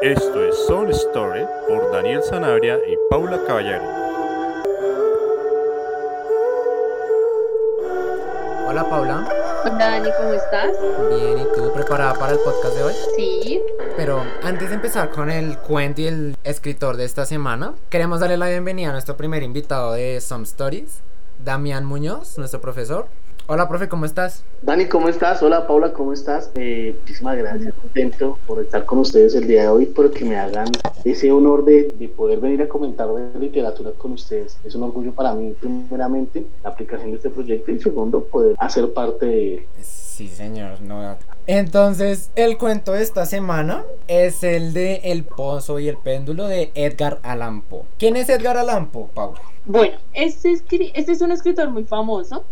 Esto es Soul Story por Daniel Sanabria y Paula Caballero. Hola Paula. Hola Dani, ¿cómo estás? Bien, ¿y tú preparada para el podcast de hoy? Sí. Pero antes de empezar con el cuento y el escritor de esta semana, queremos darle la bienvenida a nuestro primer invitado de Some Stories, Damián Muñoz, nuestro profesor. Hola, profe, ¿cómo estás? Dani, ¿cómo estás? Hola, Paula, ¿cómo estás? Eh, muchísimas gracias, contento por estar con ustedes el día de hoy, por que me hagan ese honor de, de, poder venir a comentar de literatura con ustedes. Es un orgullo para mí, primeramente, la aplicación de este proyecto y segundo, poder hacer parte de él. Sí, señor, no. Entonces, el cuento de esta semana es el de El Pozo y el Péndulo de Edgar Allan Poe. ¿Quién es Edgar Allan Poe, Paula? Bueno, este, este es un escritor muy famoso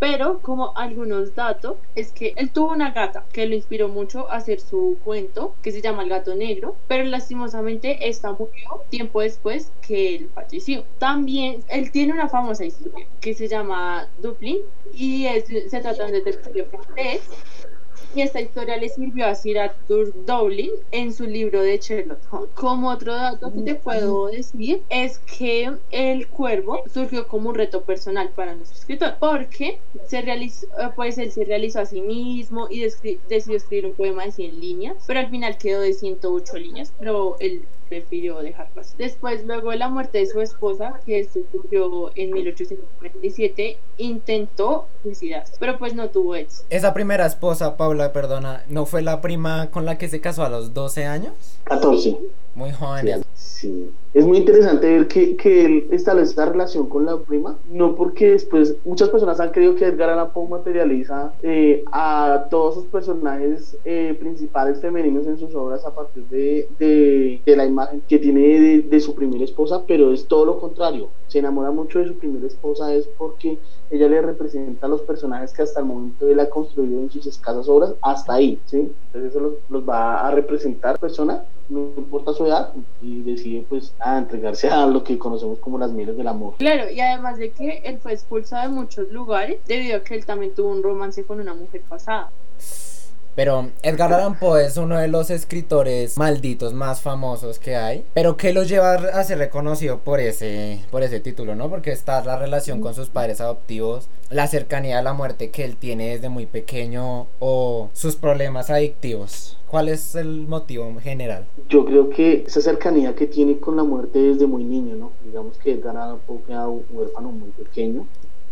pero como algunos datos, es que él tuvo una gata que lo inspiró mucho a hacer su cuento, que se llama El gato negro, pero lastimosamente esta murió tiempo después que él falleció. También él tiene una famosa historia que se llama Dublin y es, se trata de un detective francés y esta historia le sirvió a Sir Arthur Dowling en su libro de Sherlock Holmes. Como otro dato que te puedo decir es que el cuervo surgió como un reto personal para nuestro escritor porque se realizó, pues él se realizó a sí mismo y decidió escribir un poema de 100 líneas, pero al final quedó de 108 líneas, pero él prefirió dejarlo así. Después, luego de la muerte de su esposa, que ocurrió en 1847, intentó suicidarse, pero pues no tuvo éxito. Esa primera esposa, Paula, perdona, ¿no fue la prima con la que se casó a los 12 años? 14. Muy joven. Sí. Es muy interesante ver que, que él establece esta relación con la prima, no porque después muchas personas han creído que Edgar Allan Poe materializa eh, a todos sus personajes eh, principales femeninos en sus obras a partir de, de, la imagen que tiene de, de, su primera esposa, pero es todo lo contrario. Se enamora mucho de su primera esposa es porque ella le representa a los personajes que hasta el momento él ha construido en sus escasas obras, hasta ahí, ¿sí? Entonces eso los, los va a representar persona no importa su edad y decide pues a entregarse a lo que conocemos como las miles del amor. Claro, y además de que él fue expulsado de muchos lugares debido a que él también tuvo un romance con una mujer pasada. Pero Edgar Allan Poe es uno de los escritores malditos más famosos que hay, pero que lo lleva a ser reconocido por ese, por ese título, ¿no? Porque está la relación con sus padres adoptivos, la cercanía a la muerte que él tiene desde muy pequeño o sus problemas adictivos. ¿Cuál es el motivo general? Yo creo que esa cercanía que tiene con la muerte desde muy niño, ¿no? Digamos que Edgar Allan Poe queda huérfano muy pequeño,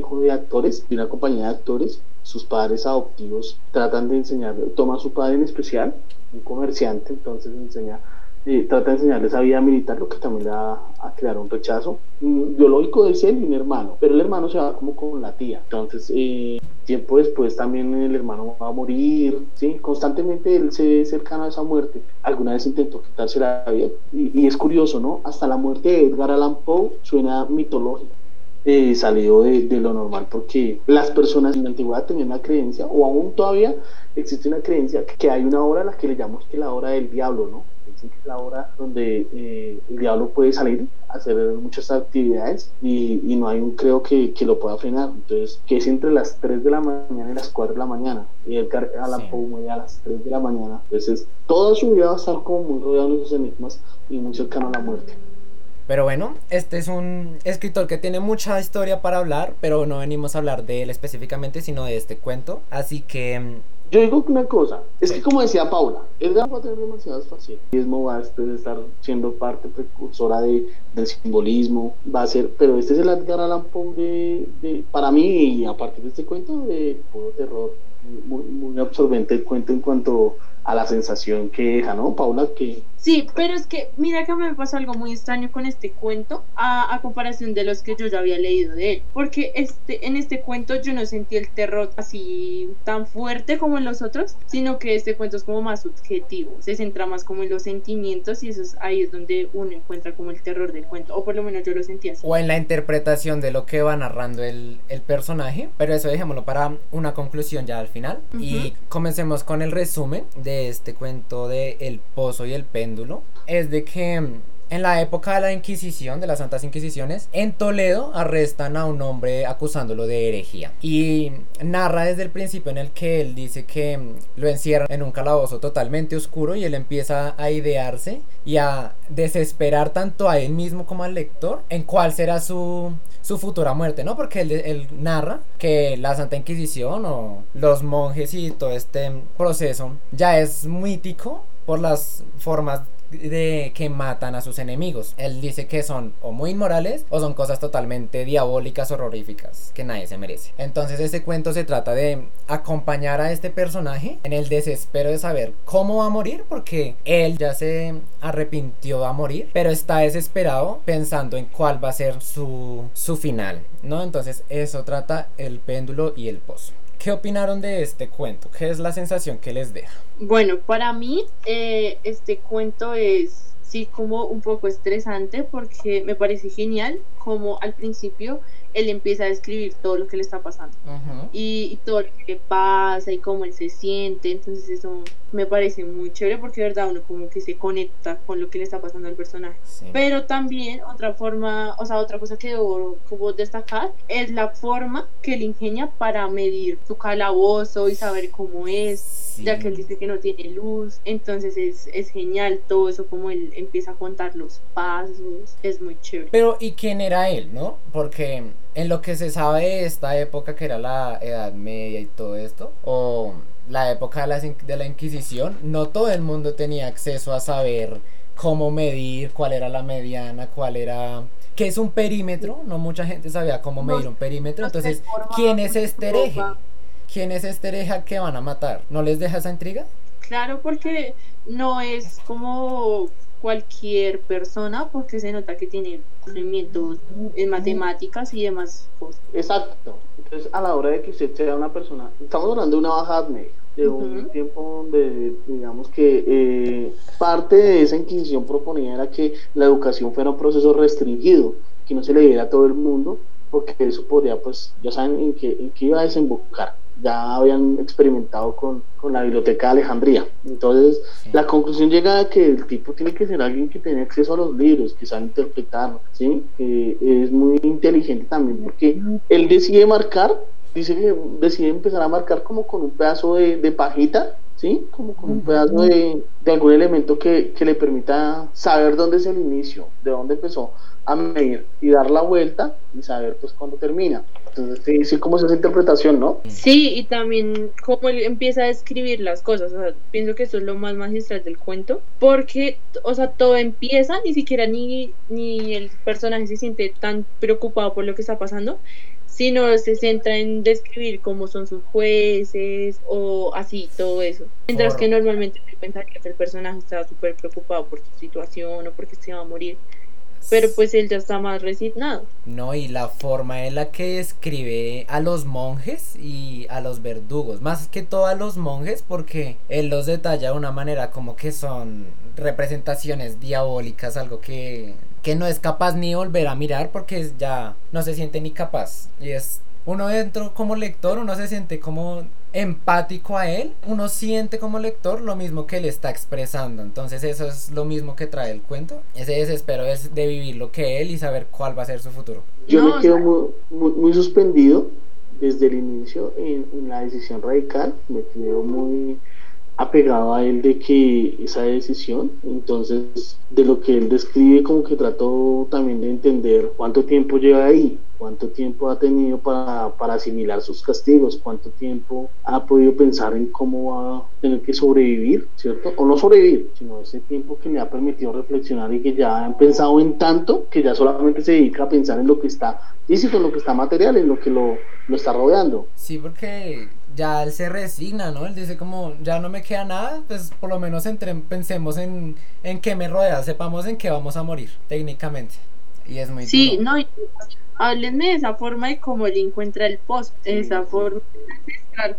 hijo de actores, de una compañía de actores, sus padres adoptivos tratan de enseñar, toma a su padre en especial, un comerciante, entonces enseña, eh, trata de enseñarles a vida militar, lo que también le va a crear un rechazo mm, biológico de él y un hermano, pero el hermano se va como con la tía, entonces eh, tiempo después también el hermano va a morir, ¿sí? constantemente él se ve cercano a esa muerte, alguna vez intentó quitarse la vida, y, y es curioso, ¿no? Hasta la muerte de Edgar Allan Poe suena mitológica eh, salió de, de, lo normal porque las personas en la antigüedad tenían una creencia o aún todavía existe una creencia que hay una hora a la que le llamamos que la hora del diablo, ¿no? Dicen que es la hora donde eh, el diablo puede salir a hacer muchas actividades y, y no hay un creo que, que, lo pueda frenar. Entonces, que es entre las 3 de la mañana y las 4 de la mañana. Y Edgar Allan Poe muere a las 3 de la mañana. Entonces, toda su vida va a estar como muy rodeado de esos enigmas y muy cercano a la muerte. Pero bueno, este es un escritor que tiene mucha historia para hablar, pero no venimos a hablar de él específicamente, sino de este cuento. Así que... Yo digo una cosa, es que como decía Paula, Edgar va a tener demasiadas facetas. mismo va a estar siendo parte precursora de, del simbolismo, va a ser, pero este es el Edgar Allan Poe de, de, para mí, y a partir de este cuento, de puro terror. Muy, muy absorbente el cuento en cuanto a la sensación que deja, ¿no, Paula? Que... Sí, pero es que mira que me pasó algo muy extraño con este cuento a, a, comparación de los que yo ya había leído de él, porque este, en este cuento yo no sentí el terror así tan fuerte como en los otros, sino que este cuento es como más subjetivo, se centra más como en los sentimientos y eso es ahí es donde uno encuentra como el terror del cuento, o por lo menos yo lo sentí así. O en la interpretación de lo que va narrando el, el personaje, pero eso dejémoslo para una conclusión ya al final. Uh -huh. y comencemos con el resumen de este cuento de El Pozo y el Péndulo es de que en la época de la Inquisición, de las Santas Inquisiciones, en Toledo arrestan a un hombre acusándolo de herejía. Y narra desde el principio en el que él dice que mm, lo encierran en un calabozo totalmente oscuro y él empieza a idearse y a desesperar tanto a él mismo como al lector en cuál será su, su futura muerte, ¿no? Porque él, él, narra que la Santa Inquisición o los monjes y todo este proceso ya es mítico por las formas de que matan a sus enemigos. Él dice que son o muy inmorales o son cosas totalmente diabólicas, horroríficas, que nadie se merece. Entonces este cuento se trata de acompañar a este personaje en el desespero de saber cómo va a morir porque él ya se arrepintió a morir, pero está desesperado pensando en cuál va a ser su, su final, ¿no? Entonces eso trata el péndulo y el pozo. ¿Qué opinaron de este cuento? ¿Qué es la sensación que les deja? Bueno, para mí eh, este cuento es sí como un poco estresante porque me parece genial como al principio él empieza a describir todo lo que le está pasando y, todo lo que pasa y cómo él se siente. Entonces eso me parece muy chévere porque de verdad uno como que se conecta con lo que le está pasando al personaje. Pero también otra forma, o sea, otra cosa que debo como destacar es la forma que él ingenia para medir su calabozo y saber cómo es, ya que él dice que no tiene luz. Entonces es, es genial todo eso como él empieza a contar los pasos, es muy chévere. Pero ¿y quién era él, no? Porque en lo que se sabe de esta época que era la Edad Media y todo esto, o la época de la, de la Inquisición, no todo el mundo tenía acceso a saber cómo medir, cuál era la mediana, cuál era... ¿Qué es un perímetro? No mucha gente sabía cómo medir un perímetro. Entonces, ¿quién es este hereje? ¿Quién es este hereje que van a matar? ¿No les deja esa intriga? Claro, porque no es como cualquier persona porque se nota que tiene conocimientos en matemáticas y demás cosas. Exacto. Entonces, a la hora de que usted sea una persona, estamos hablando de una baja media, de un tiempo donde, digamos que eh, parte de esa inquisición proponía era que la educación fuera un proceso restringido, que no se le diera a todo el mundo, porque eso podría, pues, ya saben en qué, en qué iba a desembocar ya habían experimentado con, la biblioteca de Alejandría. Entonces, la conclusión llega a que el tipo tiene que ser alguien que tiene acceso a los libros, que sabe interpretar, ¿sí? que es muy inteligente también, porque él decide marcar, dice que decide empezar a marcar como con un pedazo de, de pajita, ¿sí? Como con un pedazo de, de algún elemento que, que, le permita saber dónde es el inicio, de dónde empezó a medir y dar la vuelta y saber pues cuándo termina. Entonces, sí, sí, como es esa interpretación, ¿no? Sí, y también cómo él empieza a escribir las cosas. O sea, pienso que eso es lo más magistral del cuento. Porque, o sea, todo empieza, ni siquiera ni, ni el personaje se siente tan preocupado por lo que está pasando, sino se centra en describir cómo son sus jueces o así, todo eso. Mientras que normalmente se pensaría que el personaje está súper preocupado por su situación o porque se va a morir pero pues él ya está más resignado. No, y la forma en la que escribe a los monjes y a los verdugos, más que todo a los monjes, porque él los detalla de una manera como que son representaciones diabólicas, algo que, que no es capaz ni volver a mirar porque ya no se siente ni capaz. Y es uno dentro como lector, uno se siente como empático a él, uno siente como lector lo mismo que él está expresando. Entonces eso es lo mismo que trae el cuento. Ese desespero es de vivir lo que él y saber cuál va a ser su futuro. Yo me quedo muy, muy, suspendido desde el inicio en, en, la decisión radical. Me quedo muy apegado a él de que esa decisión, entonces de lo que él describe como que trató también de entender cuánto tiempo lleva ahí, cuánto tiempo ha tenido para, para, asimilar sus castigos, cuánto tiempo ha podido pensar en cómo va a tener que sobrevivir, ¿cierto? O no sobrevivir, sino ese tiempo que le ha permitido reflexionar y que ya han pensado en tanto que ya solamente se dedica a pensar en lo que está físico, en lo que está material, en lo que lo, lo está rodeando. Sí, porque ya él se resigna, ¿no? Él dice como, ya no me queda nada, pues por lo menos entre, pensemos en, en qué me rodea, sepamos en qué vamos a morir, técnicamente. Y es muy Sí, no, háblenme de esa forma y cómo él encuentra el post, esa forma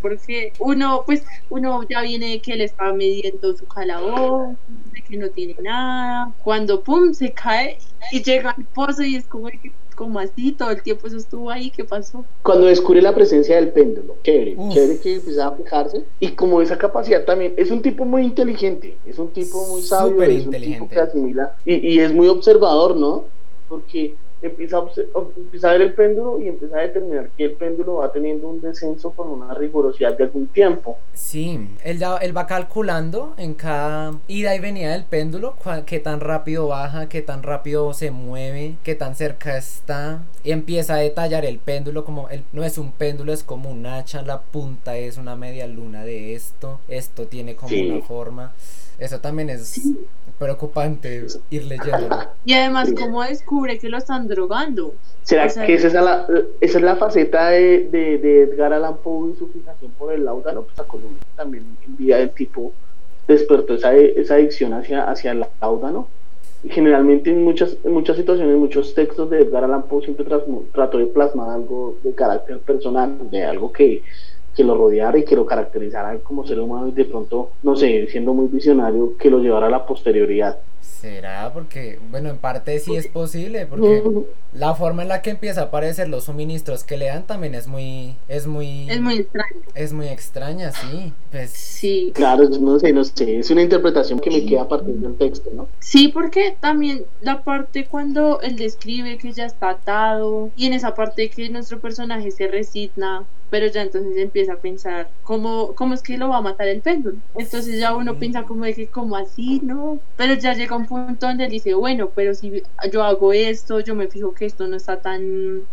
porque uno, pues, uno ya viene de que él está midiendo su calabozo, de que no tiene nada, cuando pum, se cae y llega al pozo y es como que como así, todo el tiempo eso estuvo ahí, ¿qué pasó? Cuando descubre la presencia del péndulo, chévere, Uf. chévere que empieza a fijarse. Y como esa capacidad también, es un tipo muy inteligente, es un tipo muy sabio, Súper es un tipo que asimila y, y es muy observador, ¿no? Porque empieza a, empieza a ver el péndulo y empieza a determinar que el péndulo va teniendo un descenso con una rigurosidad de algún tiempo. Sí, él, él va calculando en cada ida y venida del péndulo qué tan rápido baja, qué tan rápido se mueve, qué tan cerca está. Y empieza a detallar el péndulo como el, no es un péndulo, es como un hacha, la punta es una media luna de esto, esto tiene como Sí. una forma. Eso también es preocupante ir leyéndolo. Y además. ¿cómo descubre que lo están drogando? ¿Será O sea, que esa es, la, esa es la faceta de, de, de Edgar Allan Poe y su fijación por el láudano? Pues a Colombia también en vida del tipo despertó esa, esa adicción hacia, hacia el láudano. Y generalmente en muchas, en muchas situaciones, en muchos textos de Edgar Allan Poe siempre trató de plasmar algo de carácter personal, de algo que, que lo rodeara y que lo caracterizara como ser humano y de pronto, no sé, siendo muy visionario, que lo llevara a la posterioridad. ¿Será? Porque, bueno, en parte sí es posible, porque la forma en la que empieza a aparecer los suministros que le dan también es muy, es muy, Es muy extraño. es muy extraña, sí. Pues Sí. Claro, no sé, no sé, es una interpretación que me queda a partir del texto, ¿no? Sí, porque también la parte cuando él describe que ya está atado y en esa parte que nuestro personaje se resigna, pero ya entonces empieza a pensar cómo, cómo es que lo va a matar el péndulo. Entonces ya uno Sí. piensa como de que como así, ¿no? Pero ya llega un punto donde él dice, bueno, pero si yo hago esto, yo me fijo que esto no está tan...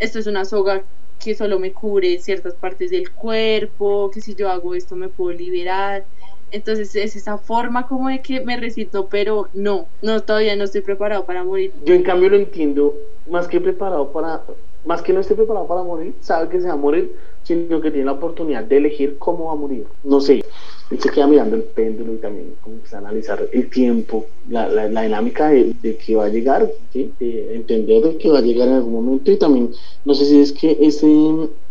Esto es una soga que solo me cubre ciertas partes del cuerpo, que si yo hago esto me puedo liberar. Entonces es esa forma como de que me recito, pero no, no, todavía no estoy preparado para morir. Yo en cambio lo entiendo más que preparado para, más que no esté preparado para morir, sabe que se va a morir, sino que tiene la oportunidad de elegir cómo va a morir. No sé, él se queda mirando el péndulo y también analizar el tiempo, la, la, dinámica de, de que va a llegar, de entender de que va a llegar en algún momento y también, no sé si es que este,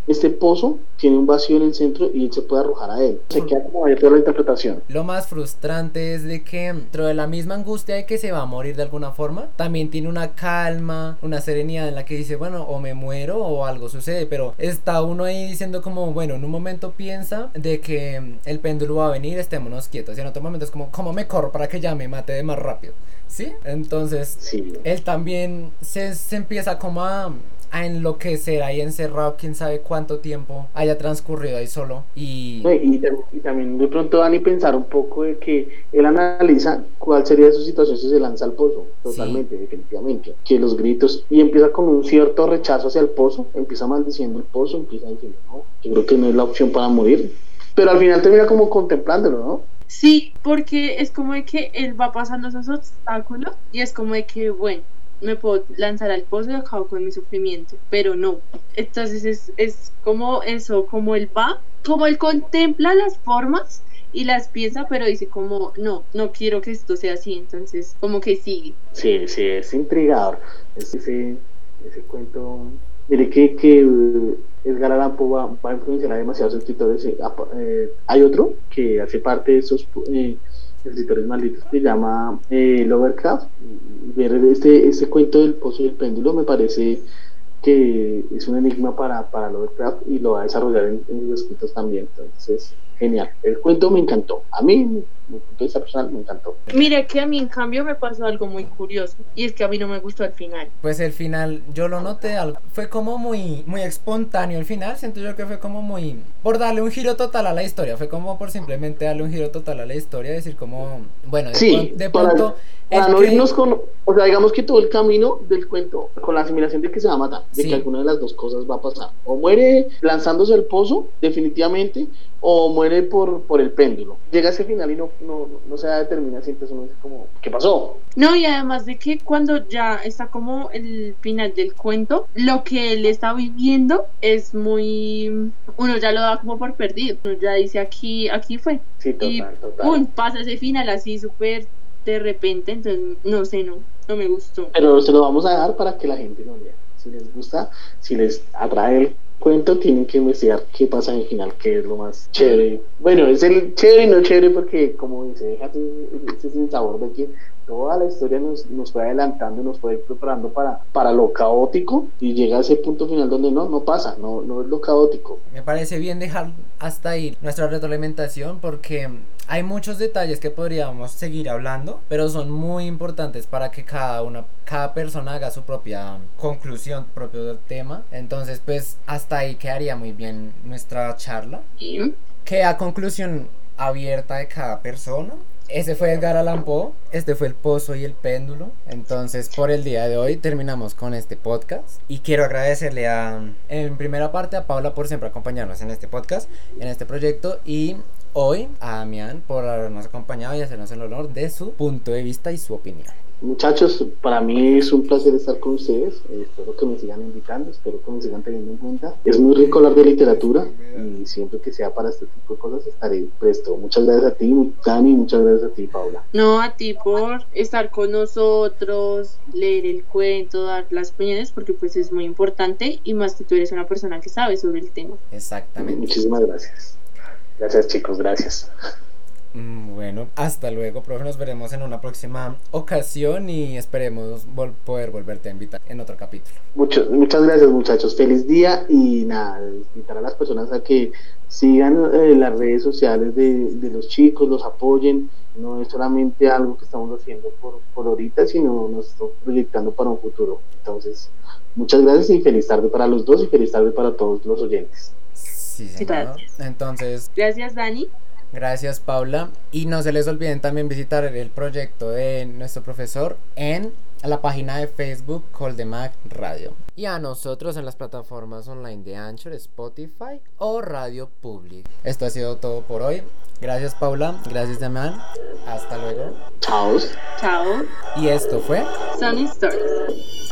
este pozo tiene un vacío en el centro y se puede arrojar a él. Se queda como ahí toda la interpretación. lo más frustrante es de que dentro de la misma angustia de que se va a morir de alguna forma, también tiene una calma, una serenidad en la que dice, bueno, o me muero o algo sucede, pero está uno ahí diciendo como, bueno, en un momento piensa de que el péndulo va a venir, estémonos quietos, y en otro momento es como, ¿cómo me corro para que ya me mate de más rápido? ¿Sí? Entonces, Sí. él también se, se empieza como a, a enloquecer ahí encerrado, quién sabe cuánto tiempo haya transcurrido ahí solo. Y y también de pronto Dani pensar un poco de que él analiza cuál sería su situación si se lanza al pozo, totalmente, definitivamente. Que los gritos, y empieza con un cierto rechazo hacia el pozo, empieza maldiciendo el pozo, empieza diciendo, no, yo creo que no es la opción para morir. Pero al final termina como contemplándolo, ¿no? Sí, porque es como de que él va pasando esos obstáculos y es como de que, bueno, me puedo lanzar al pozo y acabo con mi sufrimiento, pero no. Entonces es, es como eso, como él va, como él contempla las formas y las piensa, pero dice como, no, no quiero que esto sea así, entonces como que sigue. Sí, sí, es intrigador. Es ese, ese cuento. Mire que, que Edgar Allan va, va a influenciar a demasiados escritores. eh, eh, hay otro que hace parte de esos eh, escritores malditos que llama eh, Lovecraft. Y Ver este, este cuento del pozo y el péndulo me parece que es un enigma para, para y lo va a desarrollar en, en sus escritos también. Entonces, genial. El cuento me encantó. A mí, mi punto de vista personal, me encantó. Mire que a mí en cambio me pasó algo muy curioso y es que a mí no me gustó al final. Pues el final, yo lo noté, algo- fue como muy, muy espontáneo el final, siento yo que fue como muy, por darle un giro total a la historia, fue como por simplemente darle un giro total a la historia, decir como, bueno, de, Sí, de para- pronto, Para el no que- irnos con, o sea, digamos que todo el camino del cuento, con la asimilación de que se va a matar, de Sí. que alguna de las dos cosas va a pasar. O muere lanzándose al pozo, definitivamente, o muere por, por el péndulo. Llega a ese final y no, no, no se determina entonces uno dice como, ¿qué pasó? No, y además de que cuando ya está como el final del cuento, lo que él está viviendo es muy... Uno ya lo da como por perdido. Uno ya dice aquí, aquí fue. Sí, total, Y total. ¡pum! pasa ese final así súper de repente. Entonces, no sé, no, no me gustó. Pero se lo vamos a dejar para que la gente lo lea. Si les gusta, si les atrae el cuento, tienen que investigar qué pasa en el final, que es lo más chévere. Bueno, es el chévere y no chévere porque, como dice, déjate ese sin sabor de que toda la historia nos, nos fue adelantando, nos fue preparando para, para lo caótico y llega a ese punto final donde no, no pasa, no, no es lo caótico. Me parece bien dejar hasta ahí nuestra retroalimentación porque hay muchos detalles que podríamos seguir hablando, pero son muy importantes para que cada una, cada persona haga su propia conclusión, propio del tema. Entonces, pues hasta ahí quedaría muy bien nuestra charla. Y Queda conclusión abierta de cada persona. Ese fue Edgar Allan este fue el pozo y el péndulo. Entonces, por el día de hoy terminamos con este podcast. Y quiero agradecerle a, en primera parte, a Paula por siempre acompañarnos en este podcast, en este proyecto. Y hoy a Damián por habernos acompañado y hacernos el honor de su punto de vista y su opinión. Muchachos, para mí es un placer estar con ustedes. Eh, espero que me sigan invitando, espero que me sigan teniendo en cuenta. Es muy rico hablar de literatura y siempre que sea para este tipo de cosas estaré presto. Muchas gracias a ti, Dani, muchas gracias a ti, Paula. no a ti por estar con nosotros, leer el cuento, dar las opiniones, porque pues es muy importante y más que tú eres una persona que sabe sobre el tema. Exactamente. Muchísimas gracias. Gracias, chicos, gracias. Mm, Bueno, hasta luego, profe. Nos veremos en una próxima ocasión y esperemos vol- poder volverte a invitar en otro capítulo. Mucho- muchas gracias, muchachos. Feliz día y nada, invitar a las personas a que sigan eh, las redes sociales de, de los chicos, los apoyen. No es solamente algo que estamos haciendo por, por ahorita, sino nos estamos proyectando para un futuro. Entonces, muchas gracias y feliz tarde para los dos y feliz tarde para todos los oyentes. Sí, señor. Gracias. Entonces, Gracias, Dani. Gracias, Paula. Y no se les olviden también visitar el proyecto de nuestro profesor en la página de Facebook Coldemac Radio. Y a nosotros en las plataformas online de Anchor, Spotify o Radio Public. Esto ha sido todo por hoy. Gracias, Paula. Gracias, Damián. Hasta luego. Chao. Chao. Y esto fue Sunny Stories.